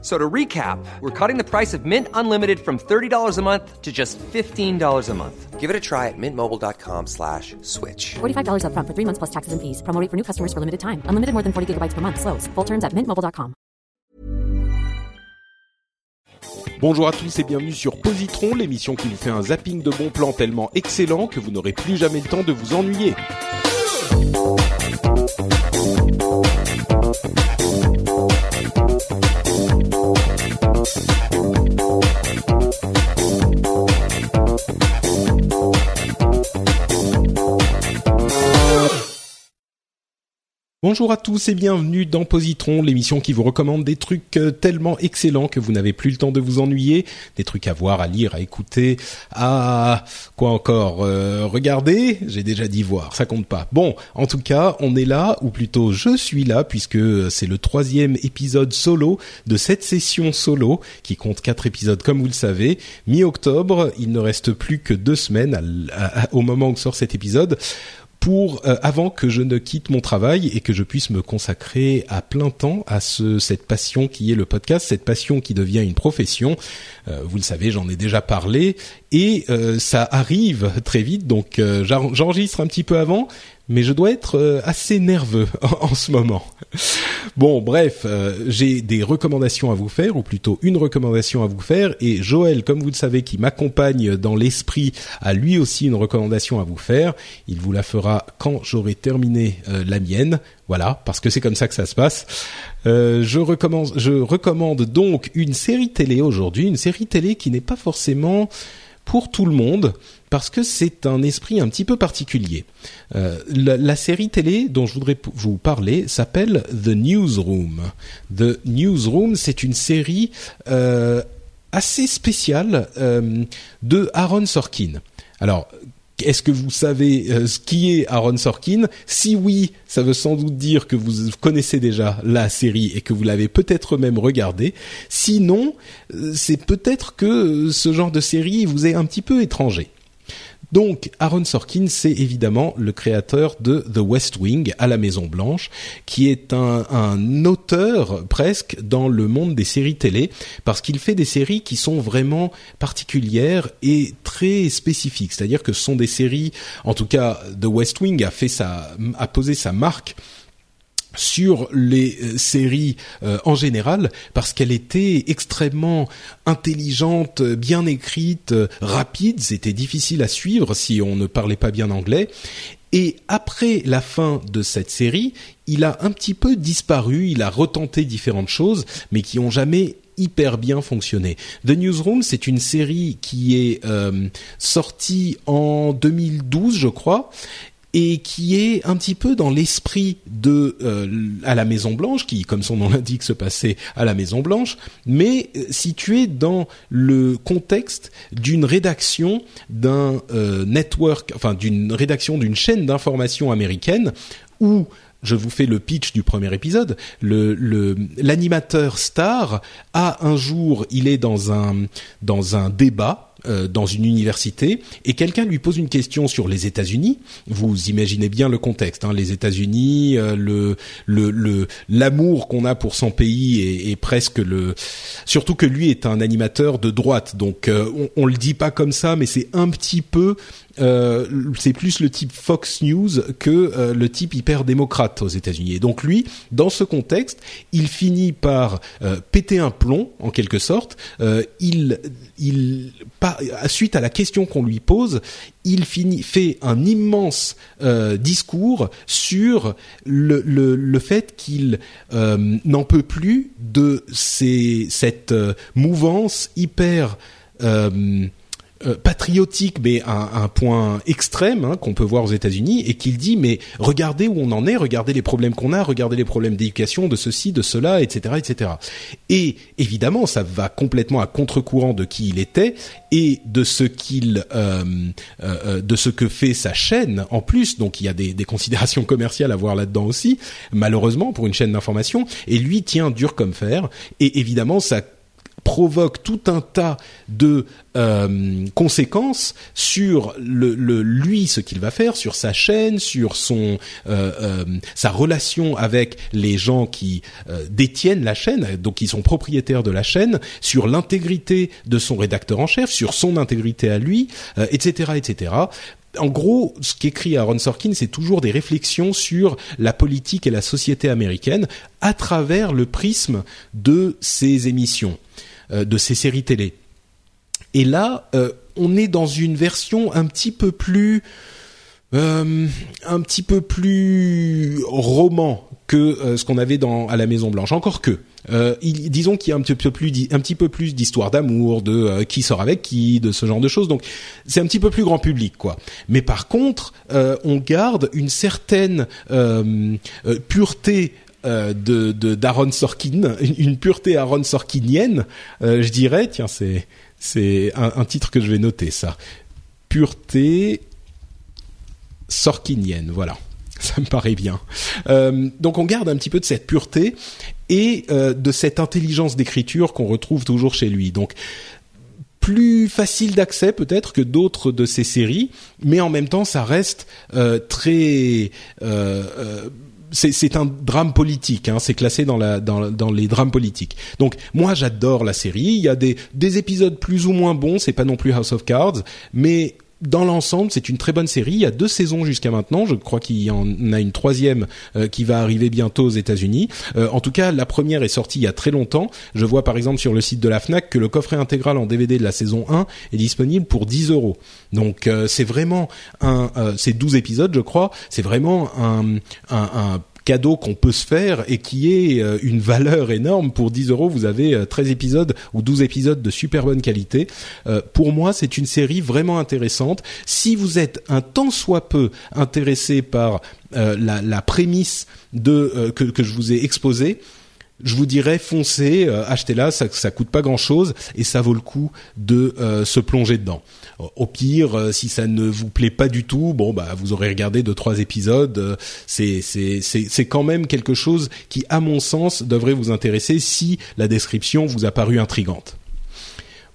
So to recap, we're cutting the price of Mint Unlimited from $30 a month to just $15 a month. Give it a try at mintmobile.com slash switch. $45 upfront for three months plus taxes and fees. Promo rate for new customers for limited time. Unlimited more than 40 gigabytes per month. Slows. Full terms at mintmobile.com. Bonjour à tous et bienvenue sur Positron, l'émission qui vous fait un zapping de bons plans tellement excellent que vous n'aurez plus jamais le temps de vous ennuyer. うん。Bonjour à tous et bienvenue dans Positron, l'émission qui vous recommande des trucs euh, tellement excellents que vous n'avez plus le temps de vous ennuyer, des trucs à voir, à lire, à écouter, à quoi encore euh, regarder. J'ai déjà dit voir, ça compte pas. Bon, en tout cas, on est là, ou plutôt je suis là, puisque c'est le troisième épisode solo de cette session solo qui compte quatre épisodes, comme vous le savez. Mi-octobre, il ne reste plus que deux semaines au moment où sort cet épisode pour euh, avant que je ne quitte mon travail et que je puisse me consacrer à plein temps à ce, cette passion qui est le podcast, cette passion qui devient une profession. Euh, vous le savez, j'en ai déjà parlé. Et euh, ça arrive très vite, donc j'en- j'enregistre un petit peu avant, mais je dois être euh, assez nerveux en, ce moment. Bon, bref, euh, j'ai des recommandations à vous faire, ou plutôt une recommandation à vous faire, et Joël, comme vous le savez, qui m'accompagne dans l'esprit, a lui aussi une recommandation à vous faire. Il vous la fera quand j'aurai terminé euh, la mienne. Voilà, parce que c'est comme ça que ça se passe. Je, recommence, je recommande donc une série télé aujourd'hui, une série télé qui n'est pas forcément pour tout le monde parce que c'est un esprit un petit peu particulier. Euh, la, série télé dont je voudrais vous parler s'appelle The Newsroom. The Newsroom, c'est une série euh, assez spéciale euh, de Aaron Sorkin. Alors, est-ce que vous savez euh, ce qui est Aaron Sorkin? Si oui, ça veut sans doute dire que vous connaissez déjà la série et que vous l'avez peut-être même regardée. Sinon, euh, c'est peut-être que euh, ce genre de série vous est un petit peu étranger. Donc, Aaron Sorkin, c'est évidemment le créateur de The West Wing à la Maison Blanche, qui est un, un auteur presque dans le monde des séries télé, parce qu'il fait des séries qui sont vraiment particulières et très spécifiques. C'est-à-dire que ce sont des séries, en tout cas, The West Wing a fait sa, a posé sa marque sur les euh, séries euh, en général parce qu'elle était extrêmement intelligente, bien écrite, euh, rapide, c'était difficile à suivre si on ne parlait pas bien anglais. Et après la fin de cette série, il a un petit peu disparu, il a retenté différentes choses, mais qui ont jamais hyper bien fonctionné. The Newsroom, c'est une série qui est euh, sortie en 2012, je crois, et qui est un petit peu dans l'esprit de euh, à la Maison Blanche, qui, comme son nom l'indique, se passait à la Maison Blanche, mais euh, situé dans le contexte d'une rédaction d'un euh, network, enfin d'une rédaction d'une chaîne d'information américaine où je vous fais le pitch du premier épisode. Le le- l'animateur star a un jour, il est dans un dans un débat euh, dans une université et quelqu'un lui pose une question sur les États-Unis. Vous imaginez bien le contexte, hein, les États-Unis, euh, le le l'amour qu'on a pour son pays et, et presque le surtout que lui est un animateur de droite, donc euh, on, on le dit pas comme ça, mais c'est un petit peu euh, c'est plus le type Fox News que euh, le type hyper démocrate aux États-Unis. Et donc lui, dans ce contexte, il finit par euh, péter un plomb en quelque sorte. Il, il, suite à la question qu'on lui pose, il finit fait un immense discours sur le, le, le fait qu'il n'en peut plus de ces, cette mouvance hyper euh, euh, patriotique, mais à un point extrême hein, qu'on peut voir aux États-Unis, et qu'il dit mais regardez où on en est, regardez les problèmes qu'on a, regardez les problèmes d'éducation, de ceci, de cela, etc., etc. Et évidemment, ça va complètement à contre-courant de qui il était et de ce qu'il, euh, euh, de ce que fait sa chaîne en plus. Donc il y a des, des considérations commerciales à voir là-dedans aussi, malheureusement pour une chaîne d'information. Et lui tient dur comme fer. Et évidemment, ça provoque tout un tas de euh, conséquences sur le, le lui ce qu'il va faire, sur sa chaîne, sur son euh, euh, sa relation avec les gens qui euh, détiennent la chaîne, donc qui sont propriétaires de la chaîne, sur l'intégrité de son rédacteur en chef, sur son intégrité à lui, etc., etc en gros, ce qu'écrit Aaron Sorkin, c'est toujours des réflexions sur la politique et la société américaine à travers le prisme de ces émissions. Euh, de ces séries télé. Et là, euh, on est dans une version un petit peu plus euh, un petit peu plus roman que ce qu'on avait dans à la Maison Blanche. Encore que, disons qu'il y a un petit peu plus, un petit peu plus d'histoire d'amour, de qui sort avec qui, de ce genre de choses. Donc c'est un petit peu plus grand public, quoi. Mais par contre, on garde une certaine pureté euh, de d'Aaron Sorkin, une, pureté Aaron Sorkinienne, euh, je dirais. Tiens, c'est c'est un, titre que je vais noter ça. Pureté Sorkinienne, voilà. Ça me paraît bien. Euh, donc on garde un petit peu de cette pureté et de cette intelligence d'écriture qu'on retrouve toujours chez lui. Donc plus facile d'accès peut-être que d'autres de ces séries, mais en même temps ça reste très c'est un drame politique, hein, c'est classé dans, la, dans, dans, les drames politiques. Donc moi j'adore la série, il y a des, des épisodes plus ou moins bons, c'est pas non plus House of Cards, mais dans l'ensemble, c'est une très bonne série. Il y a deux saisons jusqu'à maintenant. Je crois qu'il y en a une troisième euh, qui va arriver bientôt aux États-Unis. Euh, en tout cas, la première est sortie il y a très longtemps. Je vois par exemple sur le site de la Fnac que le coffret intégral en DVD de la saison 1 est disponible pour 10 euros. Donc euh, c'est vraiment un, c'est 12 épisodes, je crois. C'est vraiment un cadeau qu'on peut se faire et qui est euh, une valeur énorme. Pour 10 euros, vous avez 13 euh, épisodes ou 12 épisodes de super bonne qualité. Euh, pour moi, c'est une série vraiment intéressante. Si vous êtes un tant soit peu intéressé par la, prémisse que je vous ai exposée, je vous dirais foncez, euh, achetez-la, ça, ça coûte pas grand-chose et ça vaut le coup de euh, se plonger dedans. Au pire, euh, si ça ne vous plaît pas du tout, bon bah vous aurez regardé deux trois épisodes. c'est c'est c'est c'est quand même quelque chose qui, à mon sens, devrait vous intéresser si la description vous a paru intrigante.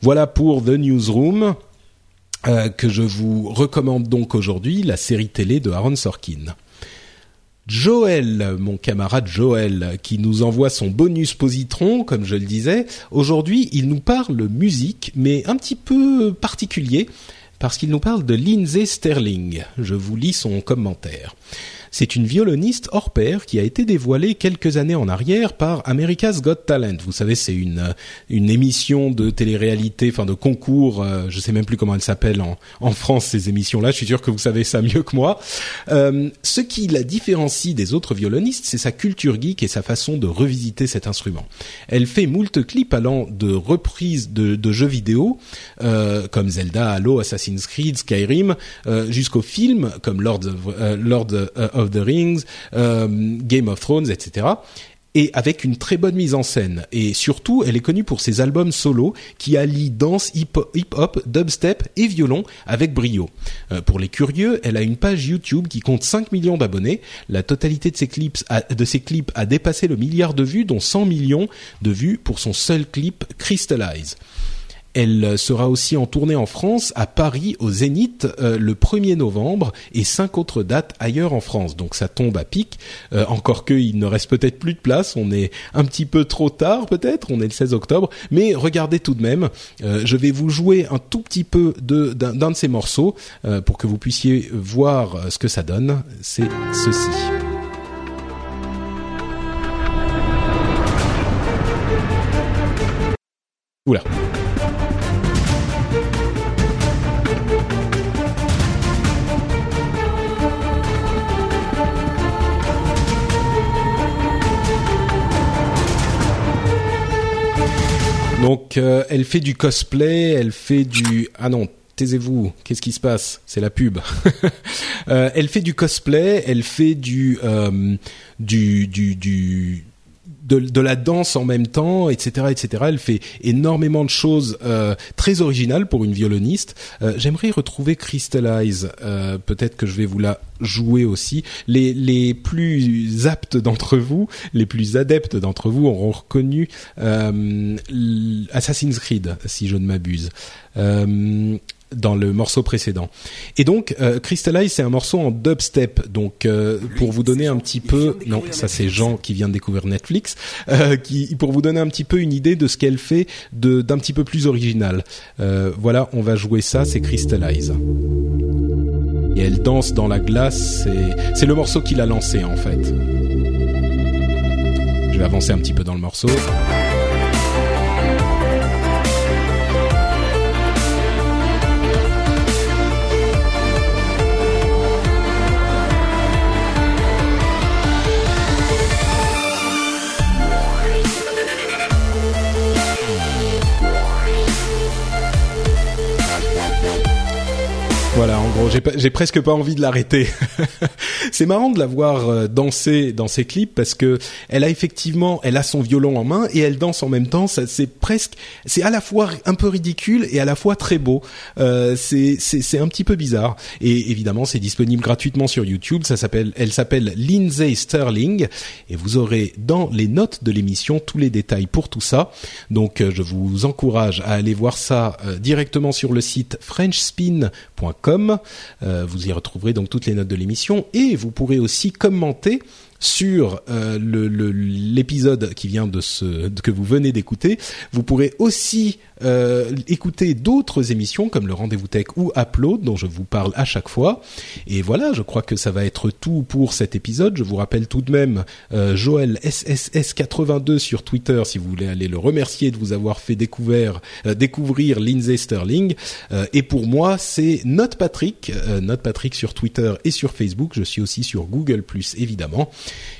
Voilà pour The Newsroom. que je vous recommande donc aujourd'hui, la série télé de Aaron Sorkin. Joël, mon camarade Joël, qui nous envoie son bonus positron, comme je le disais. Aujourd'hui, il nous parle musique, mais un petit peu particulier, parce qu'il nous parle de Lindsay Sterling. Je vous lis son commentaire. C'est une violoniste hors pair qui a été dévoilée quelques années en arrière par America's Got Talent. Vous savez, c'est une euh, une émission de télé-réalité, enfin de concours. Euh, je sais même plus comment elle s'appelle en en France ces émissions-là. Je suis sûr que vous savez ça mieux que moi. Euh, ce qui la différencie des autres violonistes, c'est sa culture geek et sa façon de revisiter cet instrument. Elle fait moult clips allant de reprises de, de jeux vidéo euh, comme Zelda, Halo, Assassin's Creed, Skyrim, euh, jusqu'aux films comme Lord of, Lord of of the Rings, euh, Game of Thrones, etc et avec une très bonne mise en scène. Et surtout, elle est connue pour ses albums solo qui allient danse, hip-hop, dubstep et violon avec brio. Euh, pour les curieux, elle a une page YouTube qui compte 5 millions d'abonnés. La totalité de ses clips a, de ses clips a dépassé le milliard de vues, dont 100 millions de vues pour son seul clip Crystallize. Elle sera aussi en tournée en France, à Paris, au Zénith, euh, le 1er novembre, et cinq autres dates ailleurs en France. Donc ça tombe à pic. Euh, encore qu'il ne reste peut-être plus de place. On est un petit peu trop tard, peut-être. On est le 16 octobre. Mais regardez tout de même. Euh, je vais vous jouer un tout petit peu d'un, de ces morceaux pour que vous puissiez voir ce que ça donne. C'est ceci. Oula. Donc euh, elle fait du cosplay, elle fait du ah non taisez-vous, qu'est-ce qui se passe? C'est la pub. Euh, elle fait du cosplay, elle fait du euh, du du, du de, de, la danse en même temps, etc., etc. Elle fait énormément de choses euh, très originales pour une violoniste. Euh, J'aimerais retrouver Crystallize. Euh, Peut-être que je vais vous la jouer aussi. Les, les plus aptes d'entre vous, les plus adeptes d'entre vous auront reconnu euh, Assassin's Creed, si je ne m'abuse. Dans le morceau précédent. Et donc, euh, Crystallize, c'est un morceau en dubstep. Donc, euh, pour vous donner un petit peu, non, ça c'est Jean qui vient de découvrir Netflix, euh, qui pour vous donner un petit peu une idée de ce qu'elle fait de d'un petit peu plus original. Voilà, on va jouer ça, c'est Crystallize. Et elle danse dans la glace. C'est c'est le morceau qui l'a lancé en fait. Je vais avancer un petit peu dans le morceau. Voilà, en gros, j'ai presque pas envie de l'arrêter. c'est marrant de la voir euh, danser dans ses clips parce que elle a effectivement, elle a son violon en main et elle danse en même temps. C'est presque, c'est à la fois un peu ridicule et à la fois très beau. Euh, c'est un petit peu bizarre. Et évidemment, c'est disponible gratuitement sur YouTube. Ça s'appelle, elle s'appelle Lindsay Sterling et vous aurez dans les notes de l'émission tous les détails pour tout ça. Donc, euh, je vous encourage à aller voir ça euh, directement sur le site frenchspin.com euh, vous y retrouverez donc toutes les notes de l'émission et vous pourrez aussi commenter sur euh, l'épisode le, qui vient de ce que vous venez d'écouter. Vous pourrez aussi euh, écouter d'autres émissions comme le Rendez-vous Tech ou Upload dont je vous parle à chaque fois. Et voilà, je crois que ça va être tout pour cet épisode. Je vous rappelle tout de même euh, Joël SSS82 sur Twitter si vous voulez aller le remercier de vous avoir fait découvrir, euh, découvrir Lindsay Sterling. Euh, et pour moi, c'est Note Patrick, euh, Note Patrick sur Twitter et sur Facebook. Je suis aussi sur Google Plus évidemment.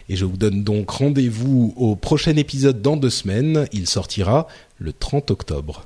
Et je vous donne donc rendez-vous au prochain épisode dans deux semaines. Il sortira le 30 octobre.